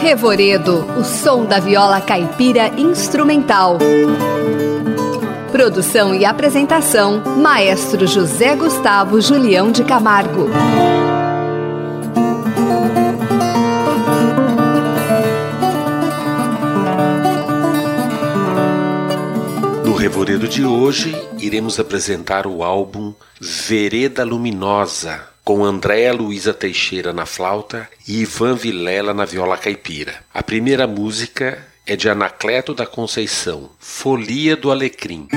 Revoredo, o som da viola caipira instrumental. Produção e apresentação: Maestro José Gustavo Julião de Camargo. No Revoredo de hoje, iremos apresentar o álbum Vereda Luminosa, com Andréa Luiza Teixeira na flauta e Ivan Vilela na viola caipira. A primeira música é de Anacleto da Conceição, Folia do Alecrim.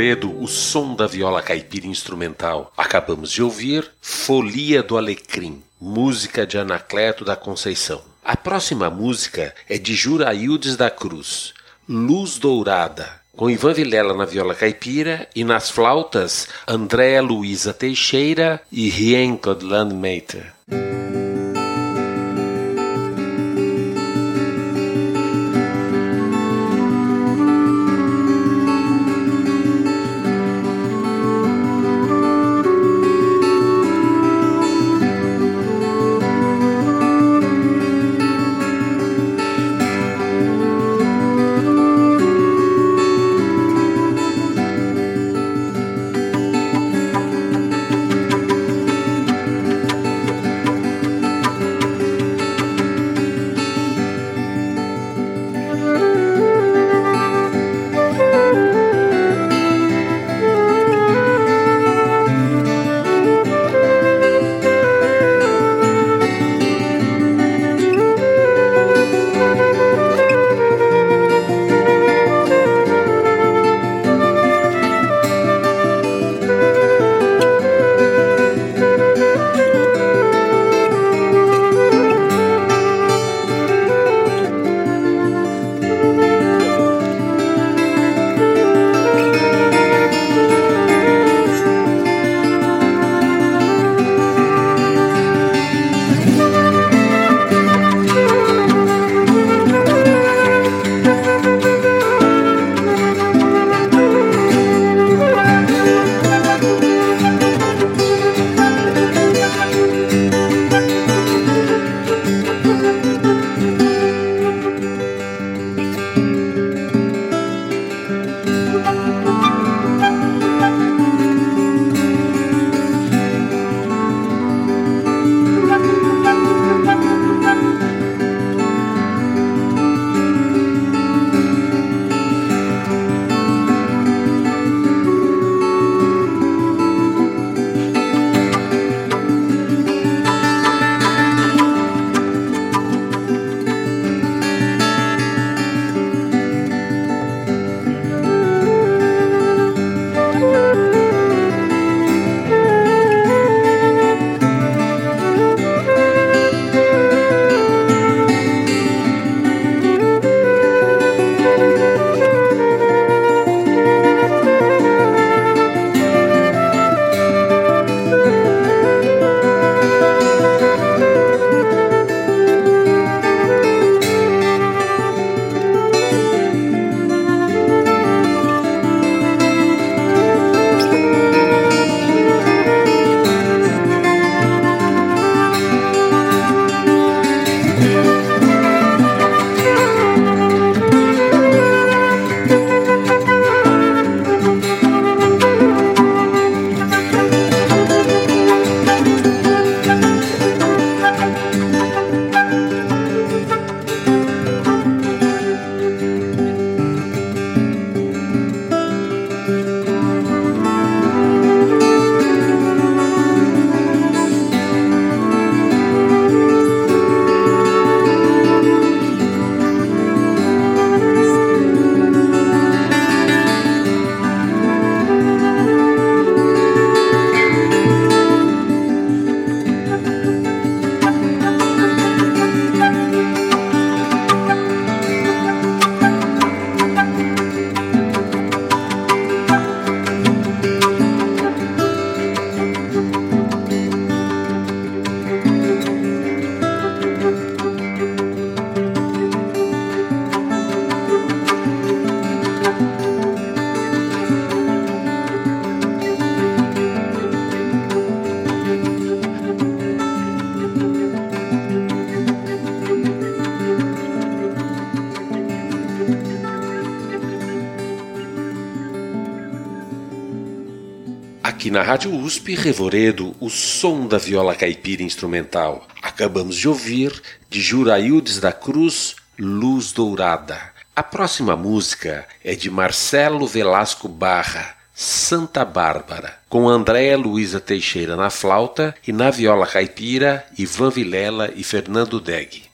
O som da viola caipira instrumental. Acabamos de ouvir Folia do Alecrim, música de Anacleto da Conceição. A próxima música é de Juraildes da Cruz, Luz Dourada, com Ivan Vilela na viola caipira e nas flautas Andréa Luiza Teixeira e Rien Codlandmeter. Aqui na Rádio USP, Revoredo, o som da viola caipira instrumental. Acabamos de ouvir, de Juraildes da Cruz, Luz Dourada. A próxima música é de Marcelo Velasco Barra, Santa Bárbara, com Andréa Luiza Teixeira na flauta e na viola caipira, Ivan Vilela e Fernando Deg.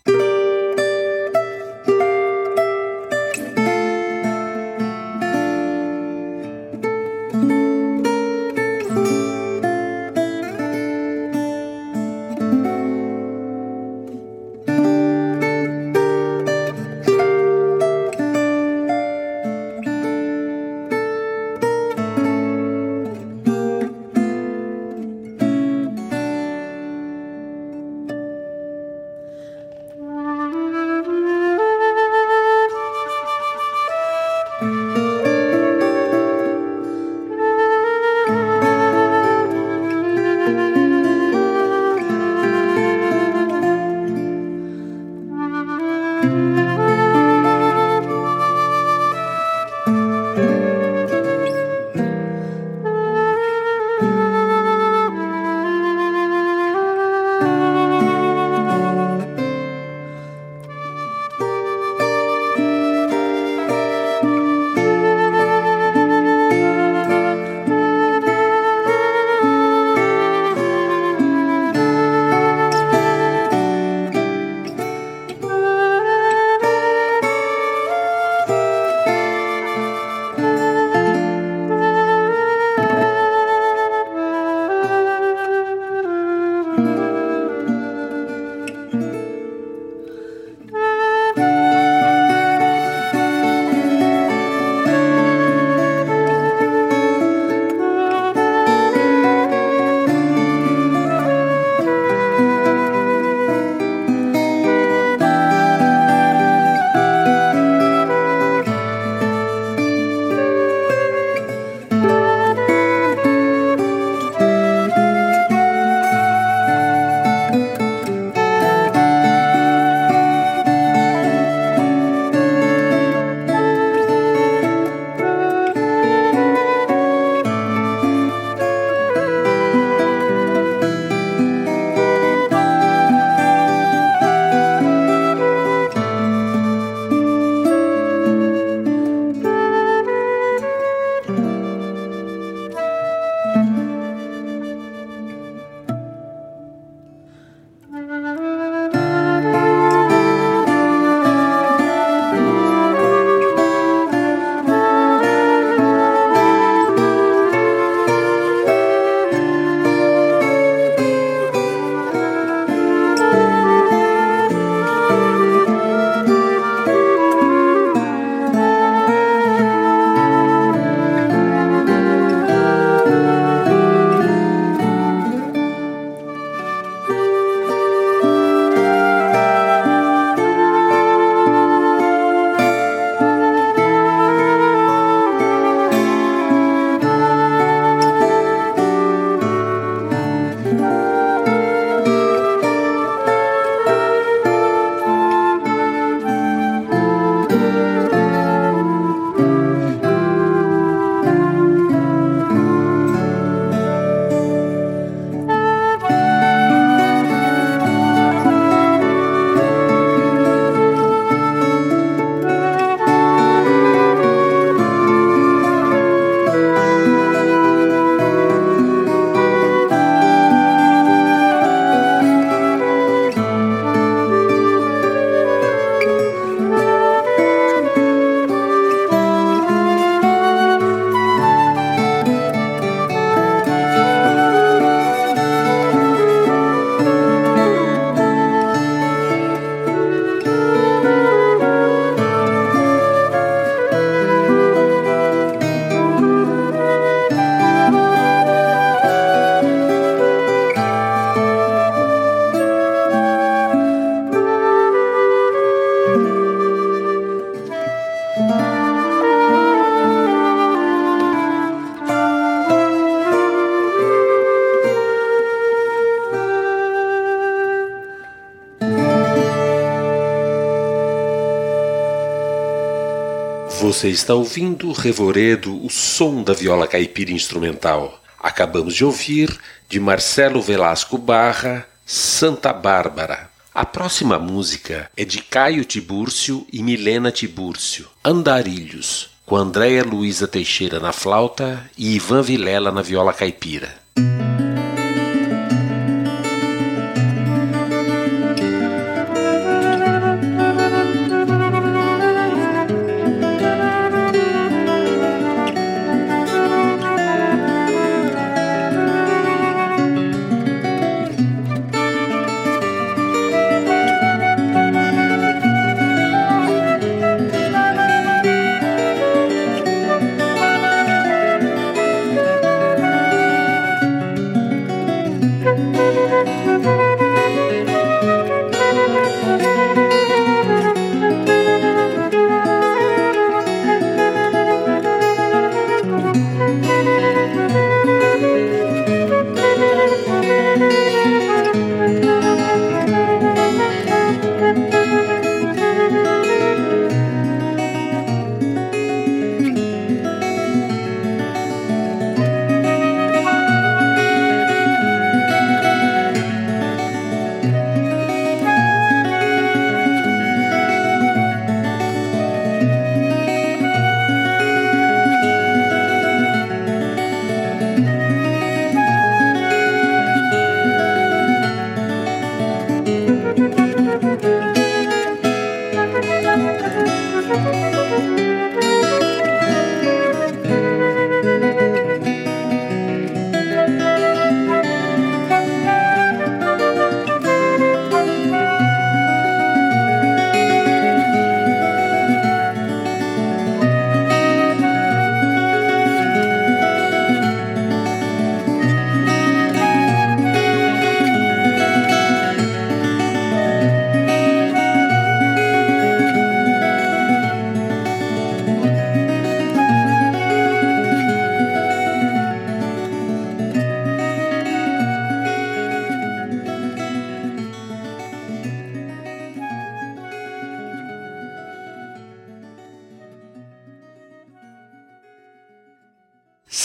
Você está ouvindo Revoredo, o som da viola caipira instrumental. Acabamos de ouvir de Marcelo Velasco Barra, Santa Bárbara. A próxima música é de Caio Tibúrcio e Milena Tibúrcio, Andarilhos, com Andréia Luiza Teixeira na flauta e Ivan Vilela na viola caipira.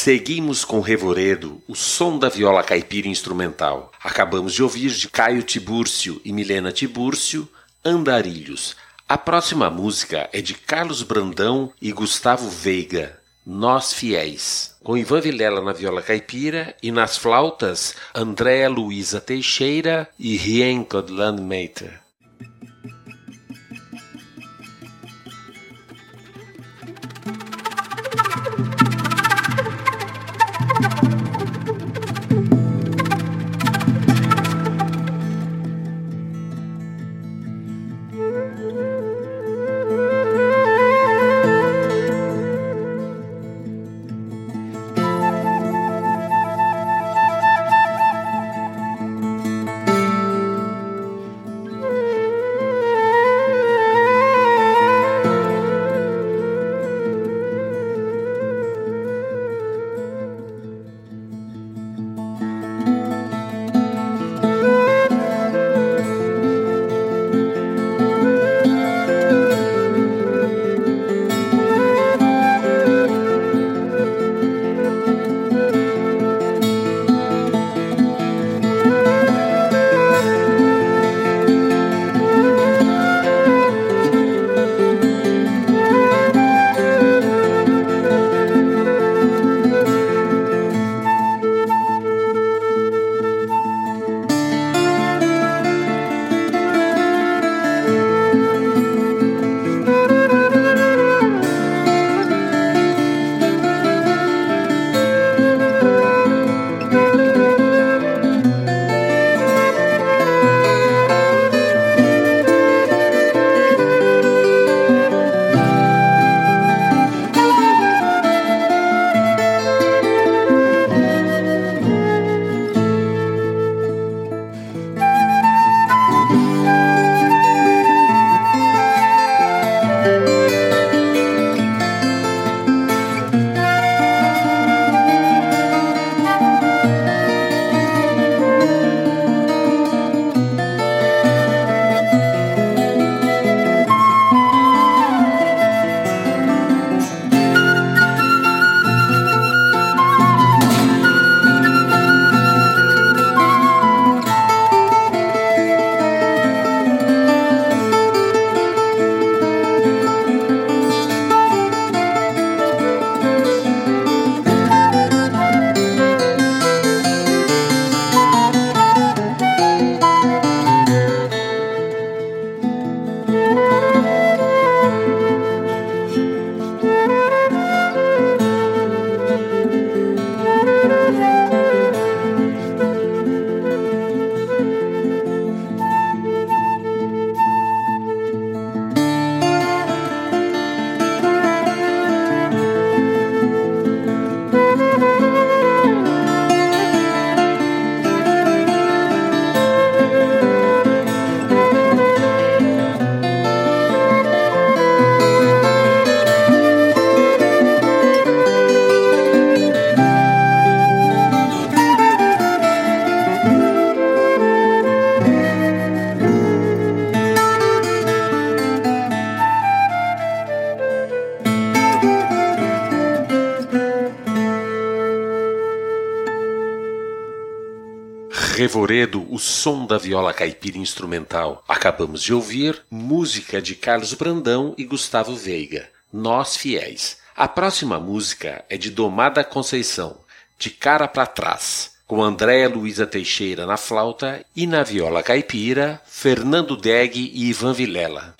Seguimos com Revoredo, o som da viola caipira instrumental. Acabamos de ouvir de Caio Tibúrcio e Milena Tibúrcio, Andarilhos. A próxima música é de Carlos Brandão e Gustavo Veiga, Nós Fiéis, com Ivan Vilela na viola caipira e nas flautas Andréa Luiza Teixeira e Rien Codlandmeter. O som da viola caipira instrumental. Acabamos de ouvir música de Carlos Brandão e Gustavo Veiga, Nós Fiéis. A próxima música é de Domada Conceição, de cara para trás, com Andréa Luiza Teixeira na flauta e na viola caipira, Fernando Deg e Ivan Vilela.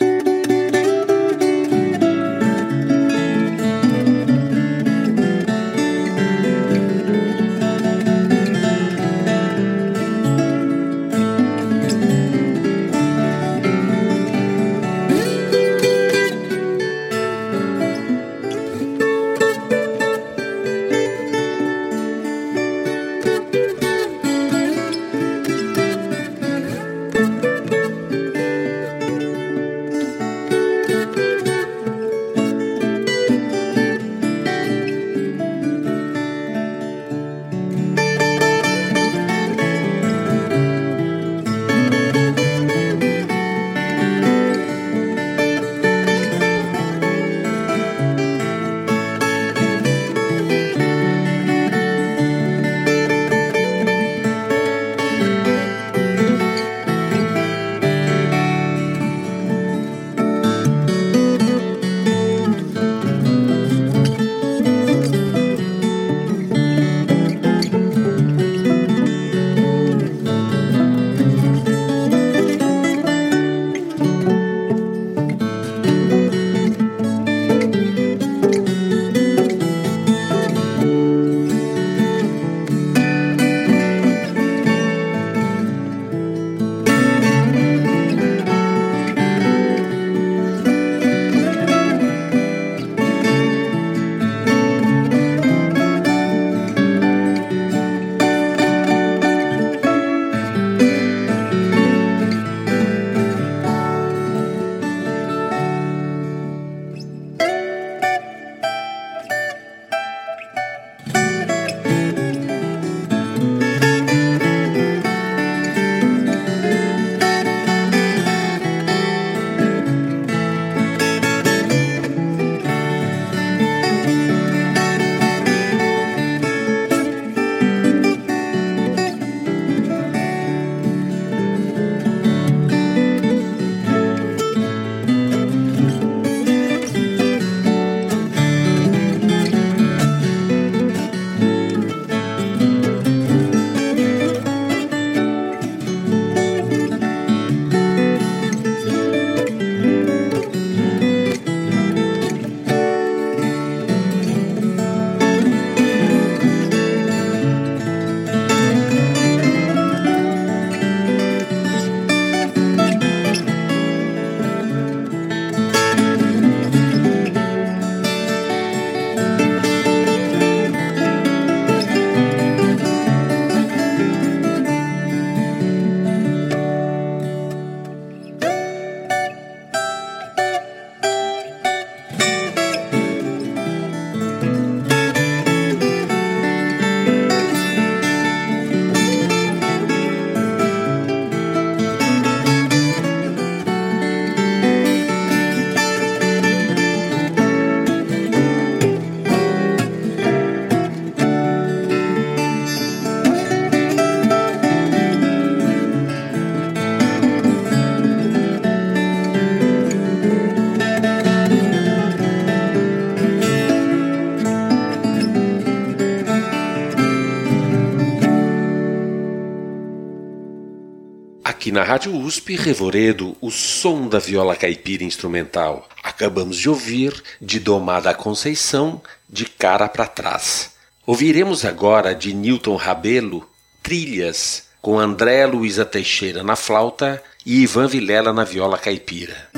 Na Rádio USP, Revoredo, o som da viola caipira instrumental. Acabamos de ouvir de Domada Conceição, de cara para trás. Ouviremos agora de Newton Rabelo, Trilhas, com André Luiza Teixeira na flauta e Ivan Vilela na viola caipira.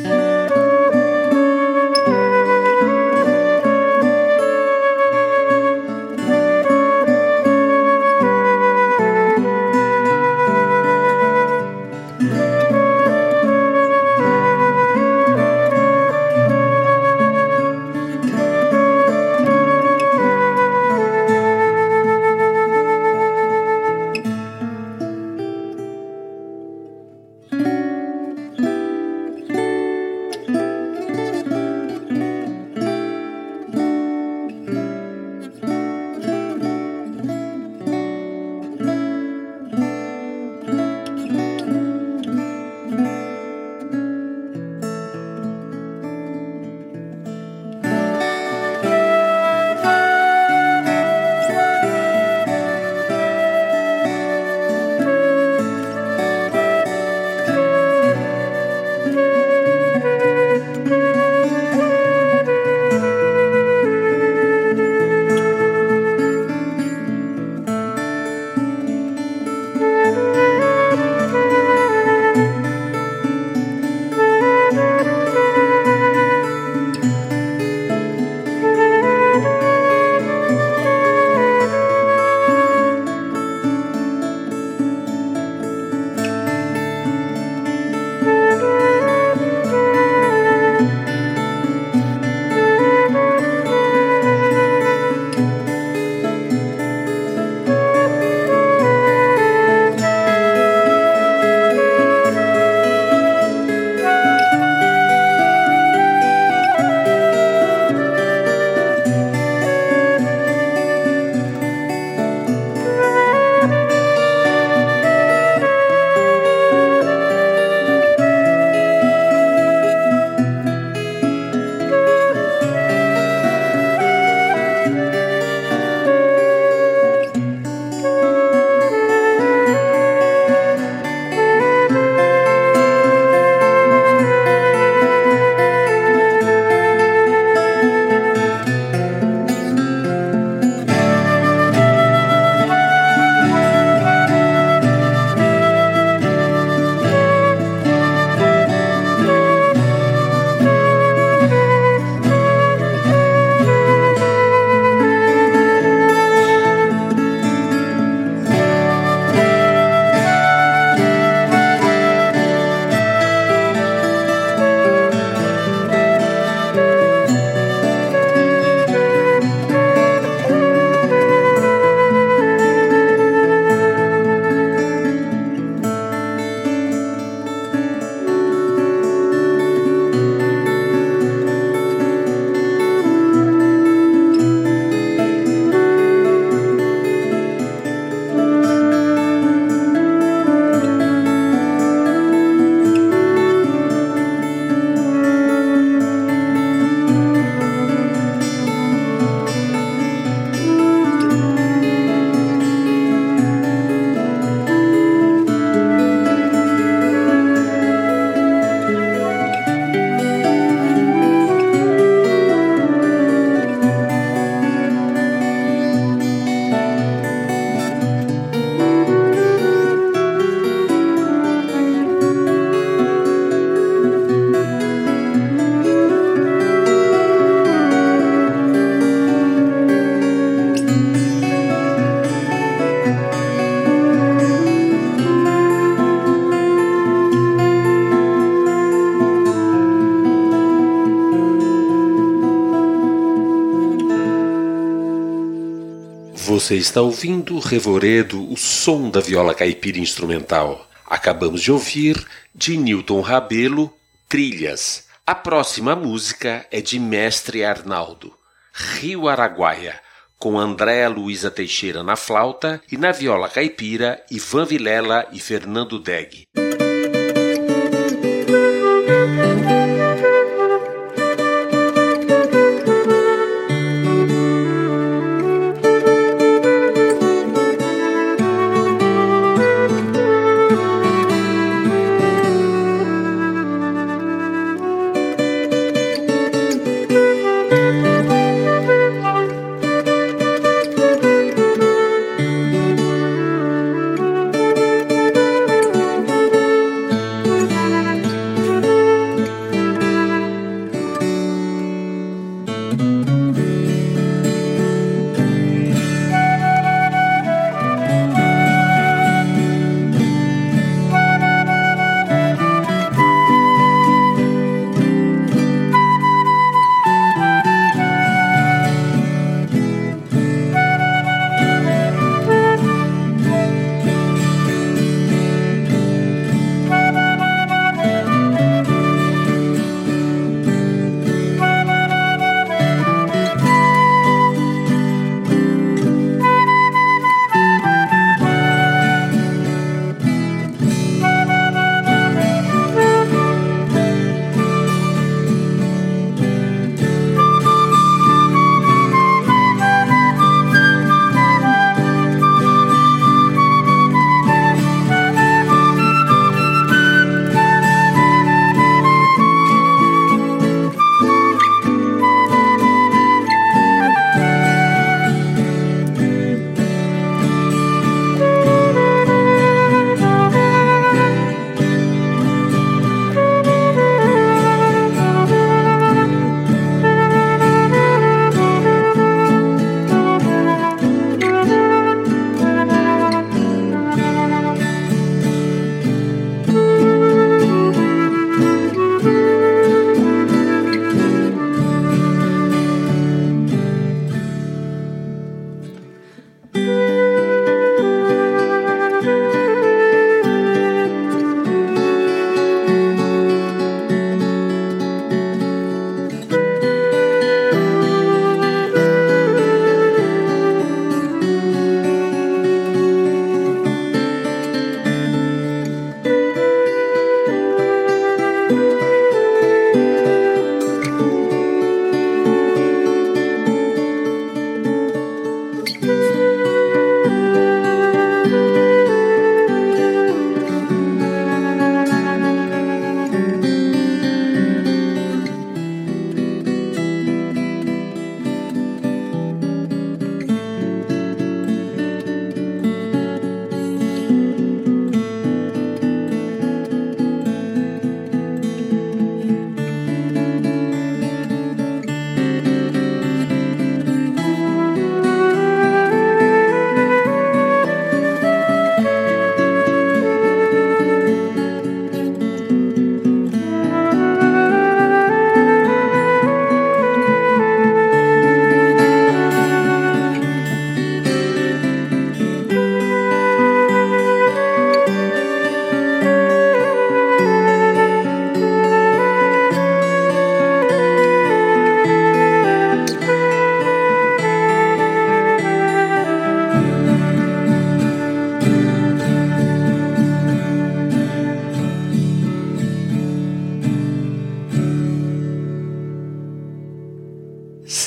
Você está ouvindo Revoredo, o som da viola caipira instrumental. Acabamos de ouvir de Newton Rabelo, Trilhas. A próxima música é de Mestre Arnaldo, Rio Araguaia, com Andréa Luiza Teixeira na flauta e na viola caipira Ivan Vilela e Fernando Deg.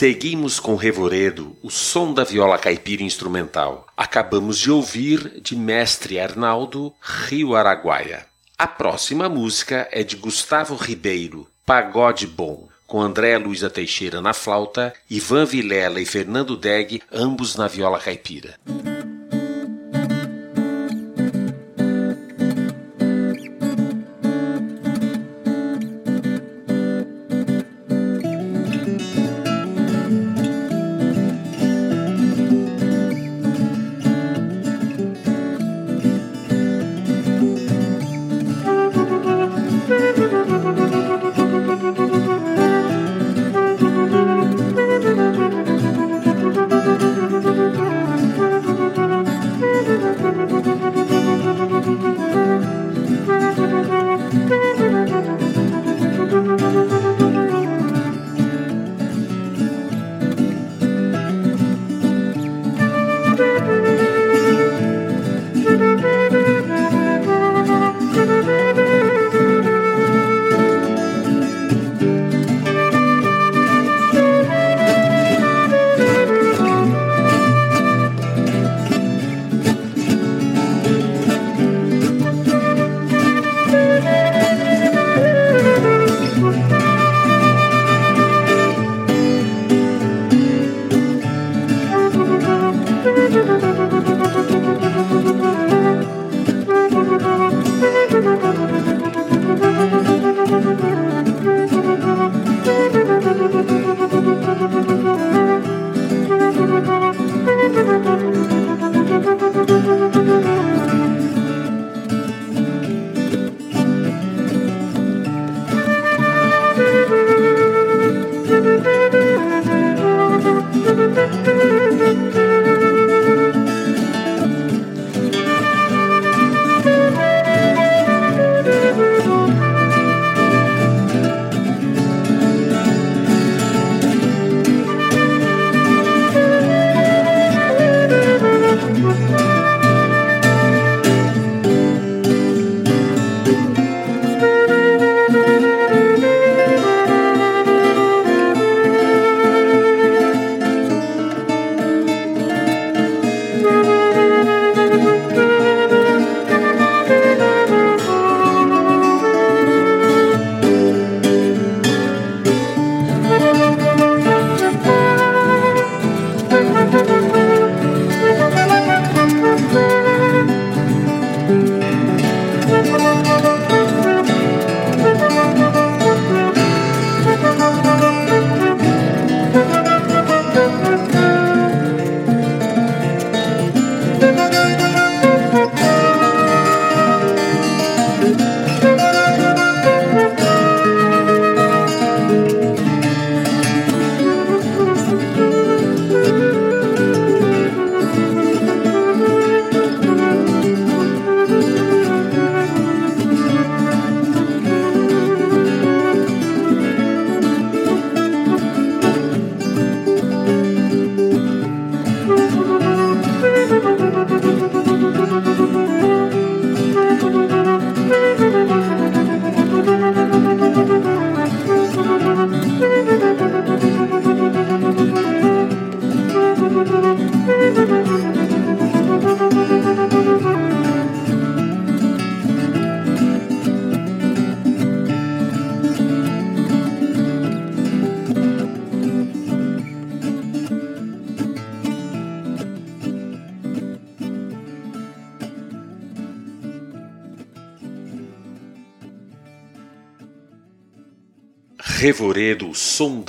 Seguimos com Revoredo, o som da viola caipira instrumental. Acabamos de ouvir de Mestre Arnaldo, Rio Araguaia. A próxima música é de Gustavo Ribeiro, Pagode Bom, com André Luiza Teixeira na flauta, Ivan Vilela e Fernando Deg, ambos na viola caipira.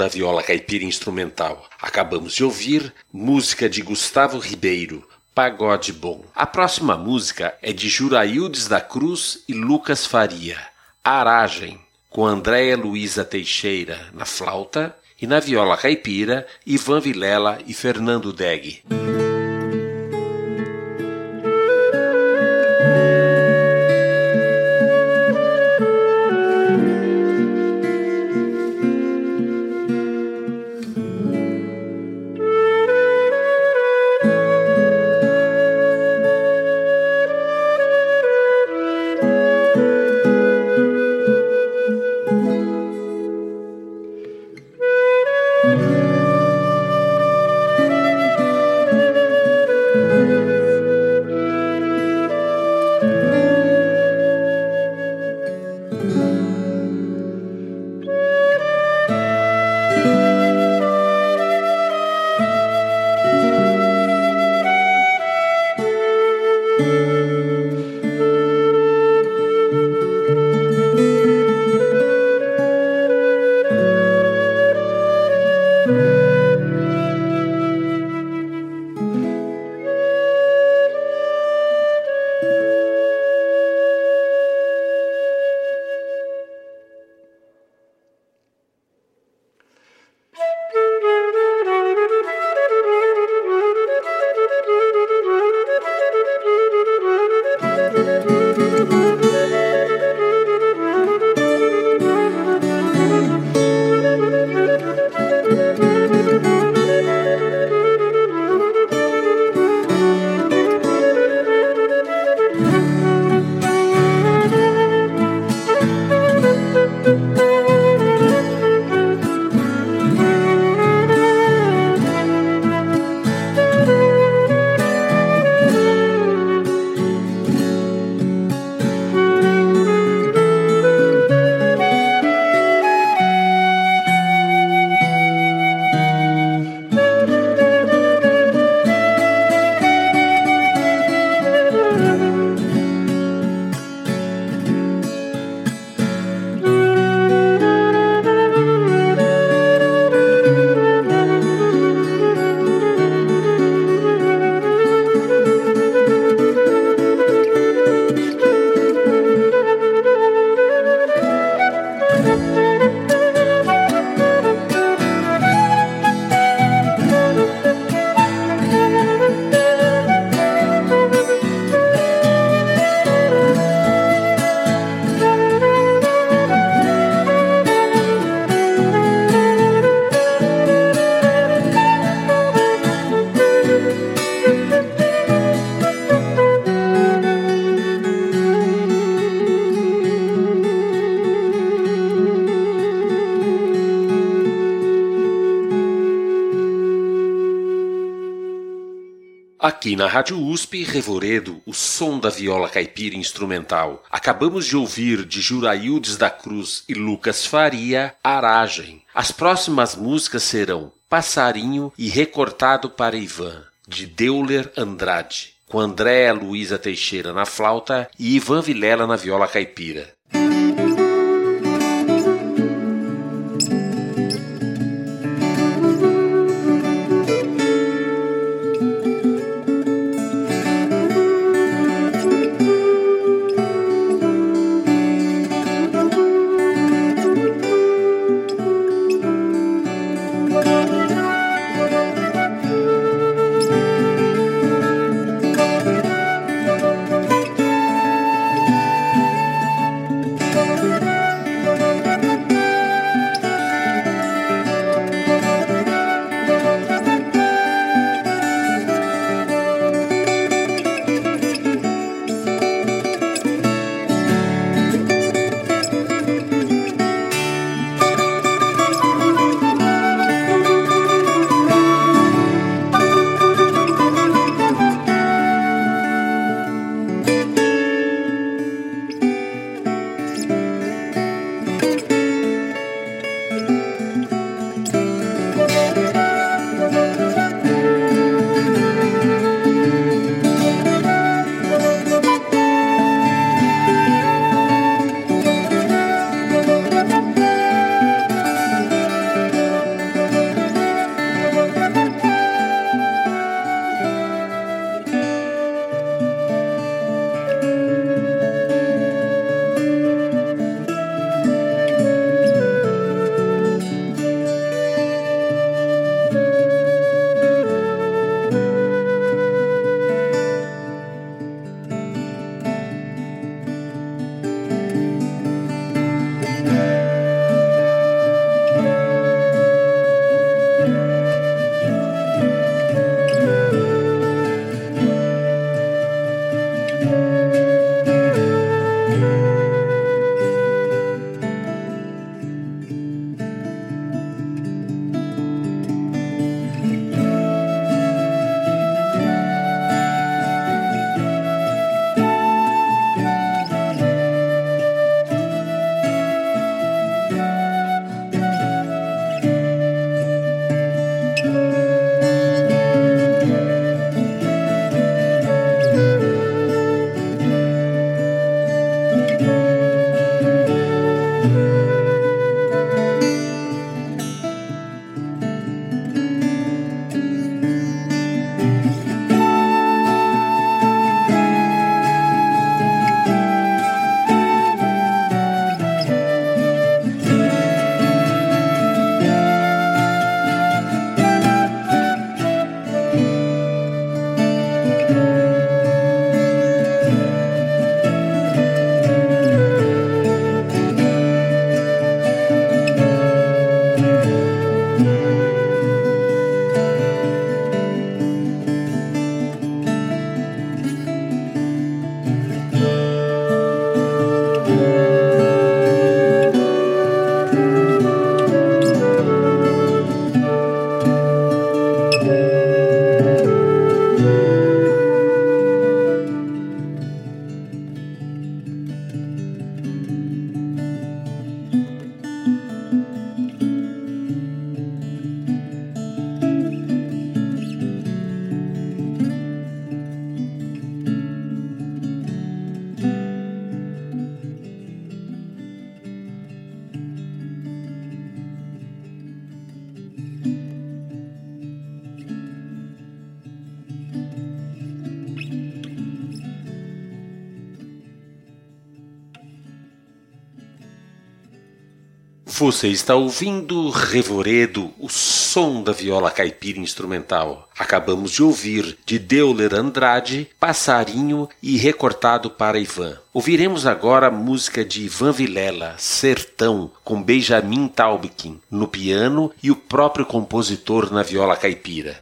Viola caipira instrumental. Acabamos de ouvir música de Gustavo Ribeiro, Pagode Bom. A próxima música é de Juraildes da Cruz e Lucas Faria, Aragem, com Andréia Luiza Teixeira na flauta e na viola caipira, Ivan Vilela e Fernando Deg. Aqui na Rádio USP, Revoredo, o som da viola caipira instrumental. Acabamos de ouvir de Juraildes da Cruz e Lucas Faria, Aragem. As próximas músicas serão Passarinho e Recortado para Ivan, de Deuler Andrade, com Andréa Luísa Teixeira na flauta e Ivan Vilela na viola caipira. Você está ouvindo Revoredo, o som da viola caipira instrumental. Acabamos de ouvir de Deuler Andrade, Passarinho e Recortado para Ivan. Ouviremos agora a música de Ivan Vilela, Sertão, com Benjamin Taubkin no piano e o próprio compositor na viola caipira.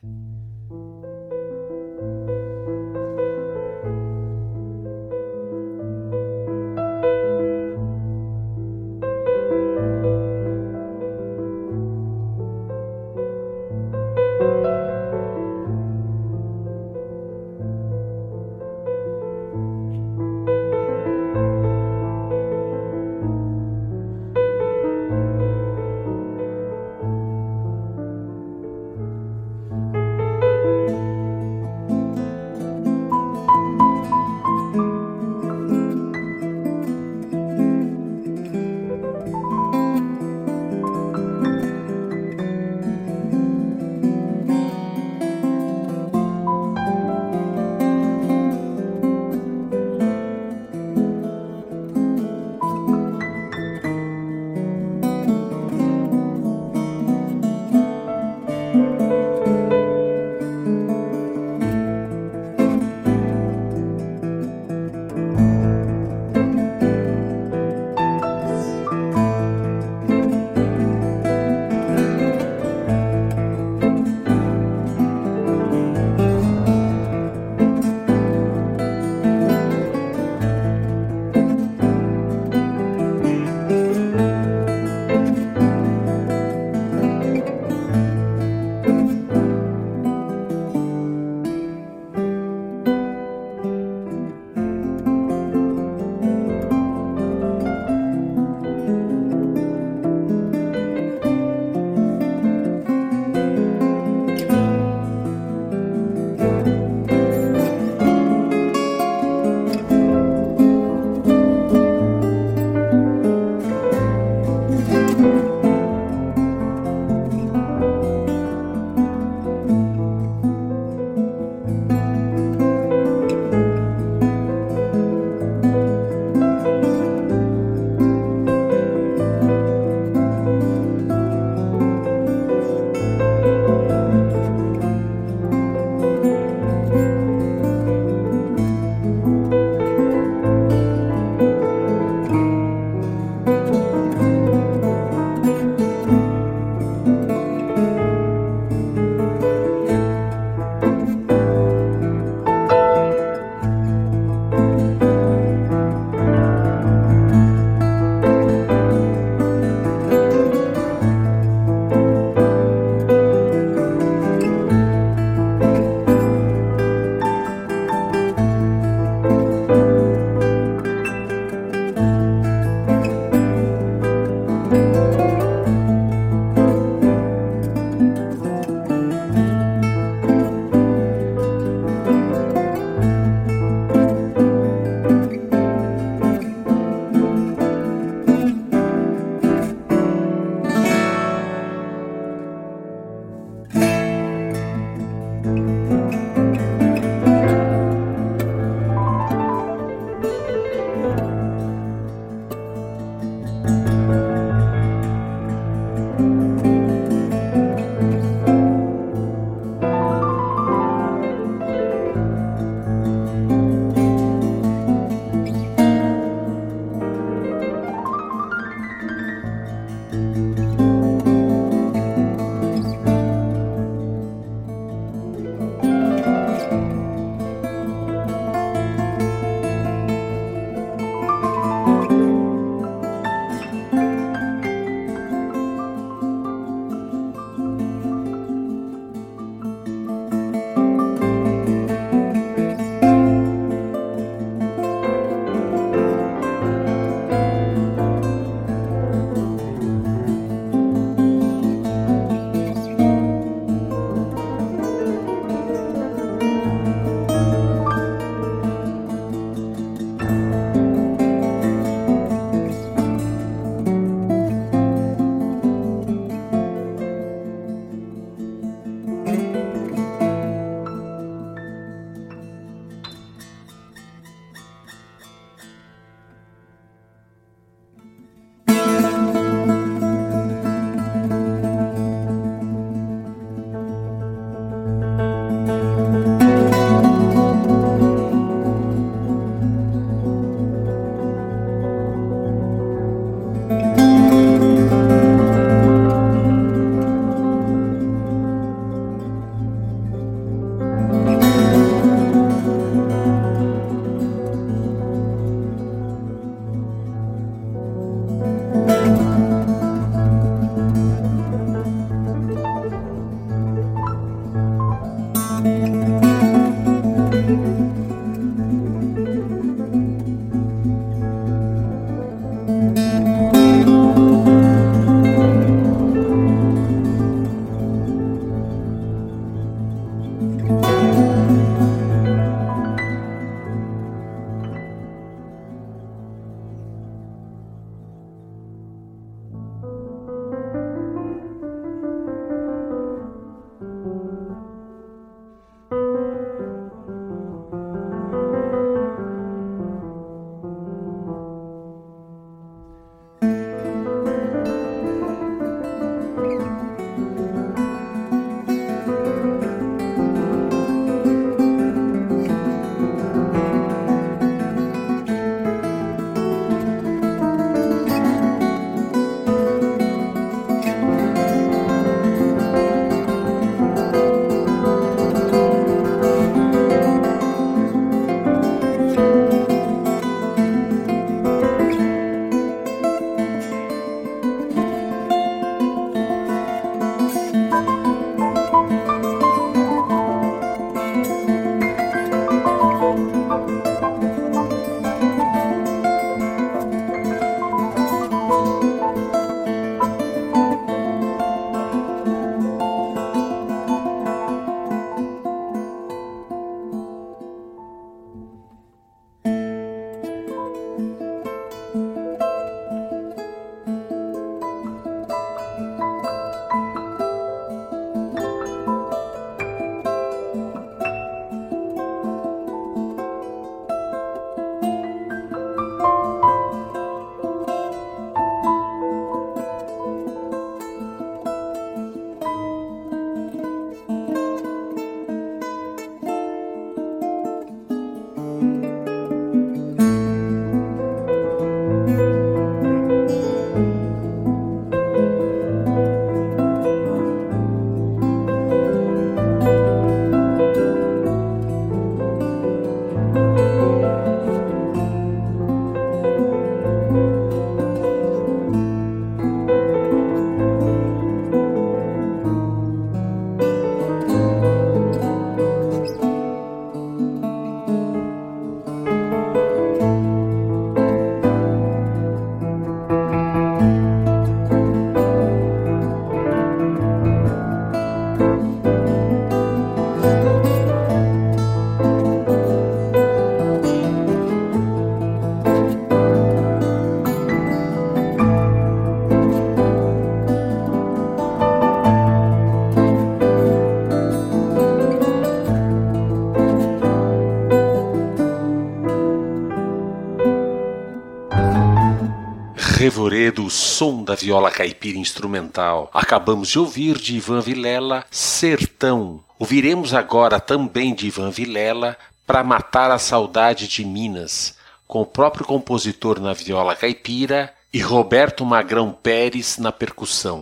Viola caipira instrumental. Acabamos de ouvir de Ivan Vilela Sertão. Ouviremos agora também de Ivan Vilela Para Matar a Saudade de Minas, com o próprio compositor na viola caipira e Roberto Magrão Pérez na percussão.